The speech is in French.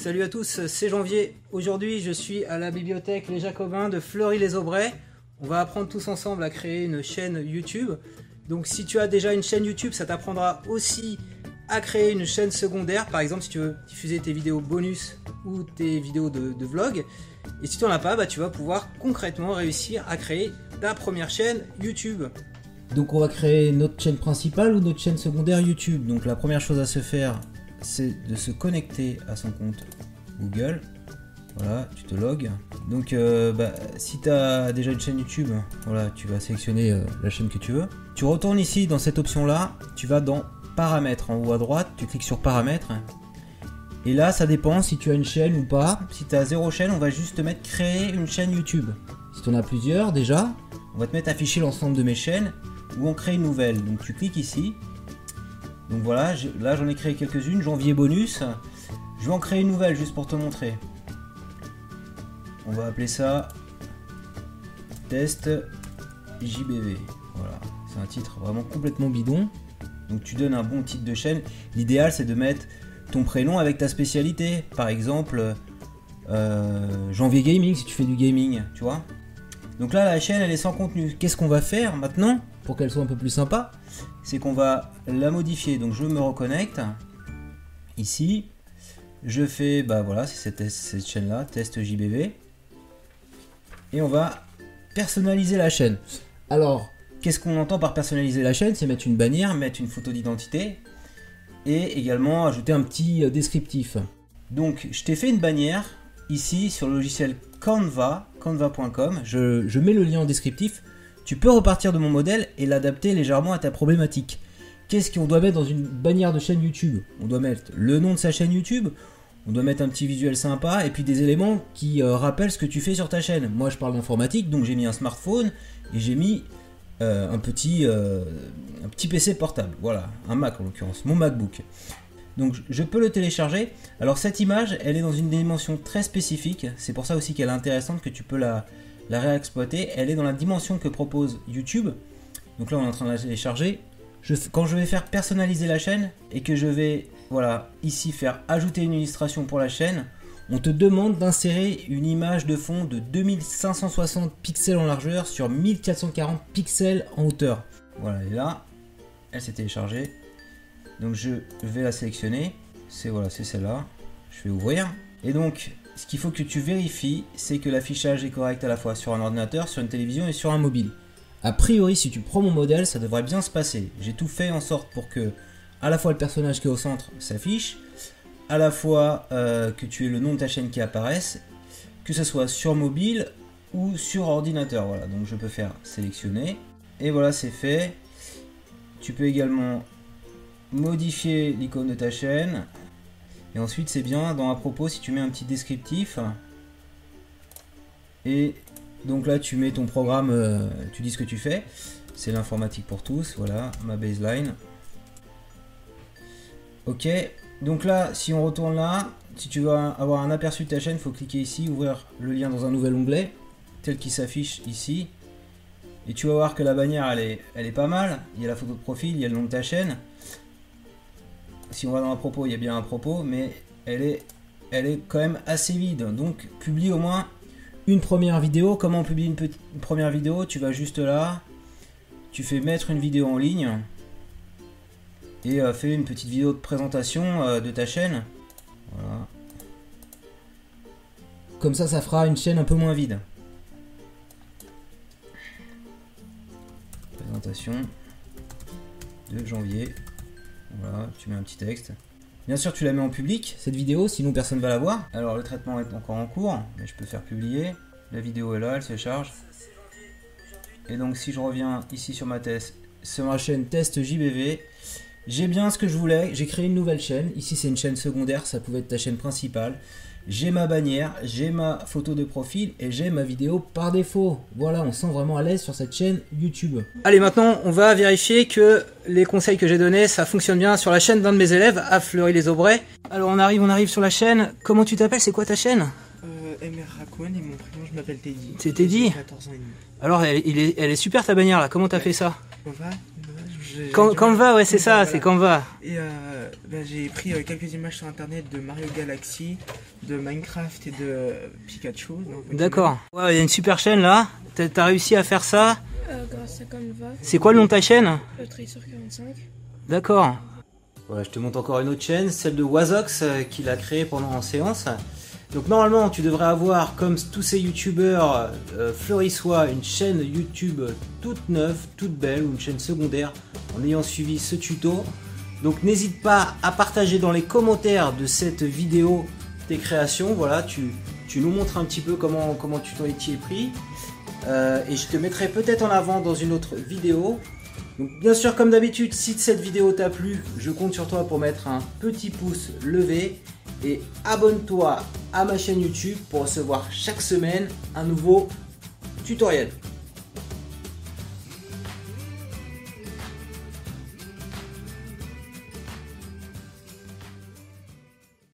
Salut à tous, c'est Janvier. Aujourd'hui, je suis à la bibliothèque Les Jacobins de Fleury-les-Aubrais. On va apprendre tous ensemble à créer une chaîne YouTube. Donc, si tu as déjà une chaîne YouTube, ça t'apprendra aussi à créer une chaîne secondaire. Par exemple, si tu veux diffuser tes vidéos bonus ou tes vidéos de, vlog. Et si tu n'en as pas, bah, tu vas pouvoir concrètement réussir à créer ta première chaîne YouTube. Donc on va créer notre chaîne principale ou notre chaîne secondaire YouTube. Donc la première chose à se faire, c'est de se connecter à son compte Google. Voilà, tu te logs. Donc euh, bah, si tu as déjà une chaîne YouTube, voilà, tu vas sélectionner euh, la chaîne que tu veux. Tu retournes ici dans cette option là, tu vas dans paramètres en haut à droite, tu cliques sur paramètres. Et là, ça dépend si tu as une chaîne ou pas. Si tu as zéro chaîne, on va juste te mettre créer une chaîne YouTube. Si tu en as plusieurs déjà, on va te mettre afficher l'ensemble de mes chaînes ou on crée une nouvelle. Donc tu cliques ici. Donc voilà, là j'en ai créé quelques-unes, janvier bonus. Je vais en créer une nouvelle juste pour te montrer. On va appeler ça test JBV. Voilà, c'est un titre vraiment complètement bidon. Donc tu donnes un bon titre de chaîne. L'idéal c'est de mettre ton prénom avec ta spécialité. Par exemple, euh, janvier gaming si tu fais du gaming, tu vois. Donc là la chaîne elle est sans contenu. Qu'est-ce qu'on va faire maintenant? Pour qu'elle soit un peu plus sympa, c'est qu'on va la modifier. Donc je me reconnecte ici. Je fais, bah voilà, c'est cette, chaîne-là, test JBV. Et on va personnaliser la chaîne. Alors, qu'est-ce qu'on entend par personnaliser la chaîne? C'est mettre une bannière, mettre une photo d'identité et également ajouter un petit euh, descriptif. Donc, je t'ai fait une bannière ici sur le logiciel Canva, canva.com. Je mets le lien en descriptif. Tu peux repartir de mon modèle et l'adapter légèrement à ta problématique. Qu'est-ce qu'on doit mettre dans une bannière de chaîne YouTube? On doit mettre le nom de sa chaîne YouTube, on doit mettre un petit visuel sympa et puis des éléments qui euh, rappellent ce que tu fais sur ta chaîne. Moi je parle d'informatique, donc j'ai mis un smartphone et j'ai mis euh, un, petit, euh, un petit PC portable. Voilà, un Mac en l'occurrence, mon MacBook. Donc je peux le télécharger. Alors cette image, elle est dans une dimension très spécifique. C'est pour ça aussi qu'elle est intéressante, que tu peux la, la réexploiter. Elle est dans la dimension que propose YouTube. Donc là, on est en train de la télécharger. quand je vais faire personnaliser la chaîne et que je vais, voilà, ici faire ajouter une illustration pour la chaîne, on te demande d'insérer une image de fond de 2560 pixels en largeur sur 1440 pixels en hauteur. Voilà, et là, elle s'est téléchargée. Donc je vais la sélectionner. C'est voilà, c'est celle-là. Je vais ouvrir. Et donc, ce qu'il faut que tu vérifies, c'est que l'affichage est correct à la fois sur un ordinateur, sur une télévision et sur un mobile. A priori, si tu prends mon modèle, ça devrait bien se passer. J'ai tout fait en sorte pour que à la fois le personnage qui est au centre s'affiche, à la fois euh, que tu aies le nom de ta chaîne qui apparaisse, que ce soit sur mobile ou sur ordinateur. Voilà, donc je peux faire sélectionner. Et voilà, c'est fait. Tu peux également modifier l'icône de ta chaîne et ensuite, c'est bien dans à propos si tu mets un petit descriptif. Et donc là, tu mets ton programme, euh, tu dis ce que tu fais. C'est l'informatique pour tous, voilà, ma baseline. Ok, donc là, si on retourne là, si tu veux avoir un aperçu de ta chaîne, il faut cliquer ici, ouvrir le lien dans un nouvel onglet, tel qu'il s'affiche ici. Et tu vas voir que la bannière, elle est, elle est pas mal. Il y a la photo de profil, il y a le nom de ta chaîne si on va dans un propos, il y a bien un propos, mais elle est, elle est quand même assez vide. Donc, publie au moins une première vidéo. Comment on publie une, première vidéo? Tu vas juste là, tu fais mettre une vidéo en ligne et euh, fais une petite vidéo de présentation euh, de ta chaîne. Voilà. Comme ça, ça fera une chaîne un peu moins vide. Présentation de janvier voilà, tu mets un petit texte. Bien sûr, tu la mets en public, cette vidéo, sinon personne ne va la voir. Alors, le traitement est encore en cours, mais je peux faire publier. La vidéo est là, elle se charge. Et donc, si je reviens ici sur ma test, sur ma chaîne test JBV, j'ai bien ce que je voulais. J'ai créé une nouvelle chaîne. Ici, c'est une chaîne secondaire, ça pouvait être ta chaîne principale j'ai ma bannière, j'ai ma photo de profil et j'ai ma vidéo par défaut. Voilà, on sent vraiment à l'aise sur cette chaîne YouTube. Allez, maintenant, on va vérifier que les conseils que j'ai donnés, ça fonctionne bien sur la chaîne d'un de mes élèves, à Fleury-les-Aubrais. Alors, on arrive, on arrive sur la chaîne. Comment tu t'appelles? C'est quoi ta chaîne? Euh, MR et mon prénom, je m'appelle Teddy. C'est Teddy 14 ans et demi. Alors, elle, est, elle est super ta bannière là. Comment t'as fait ça? Canva, ouais, c'est ça, c'est Canva. Et euh, bah, j'ai pris euh, quelques images sur internet de Mario Galaxy de Minecraft et de Pikachu. donc, D'accord. Ouais, il y a une super chaîne là. T'as réussi à faire ça? Euh, grâce à Canva, C'est quoi le nom de ta chaîne? Le Tracer 45. D'accord. Voilà, je te montre encore une autre chaîne, celle de Wazox euh, qu'il a créée pendant en séance. Donc normalement, tu devrais avoir, comme tous ces youtubeurs euh, fleurissois, une chaîne YouTube toute neuve, toute belle, ou une chaîne secondaire, en ayant suivi ce tuto. Donc n'hésite pas à partager dans les commentaires de cette vidéo tes créations. Voilà, tu, nous montres un petit peu comment, comment tu t'en es pris. Euh, et je te mettrai peut-être en avant dans une autre vidéo. Bien sûr, comme d'habitude, si cette vidéo t'a plu, je compte sur toi pour mettre un petit pouce levé et abonne-toi à ma chaîne YouTube pour recevoir chaque semaine un nouveau tutoriel.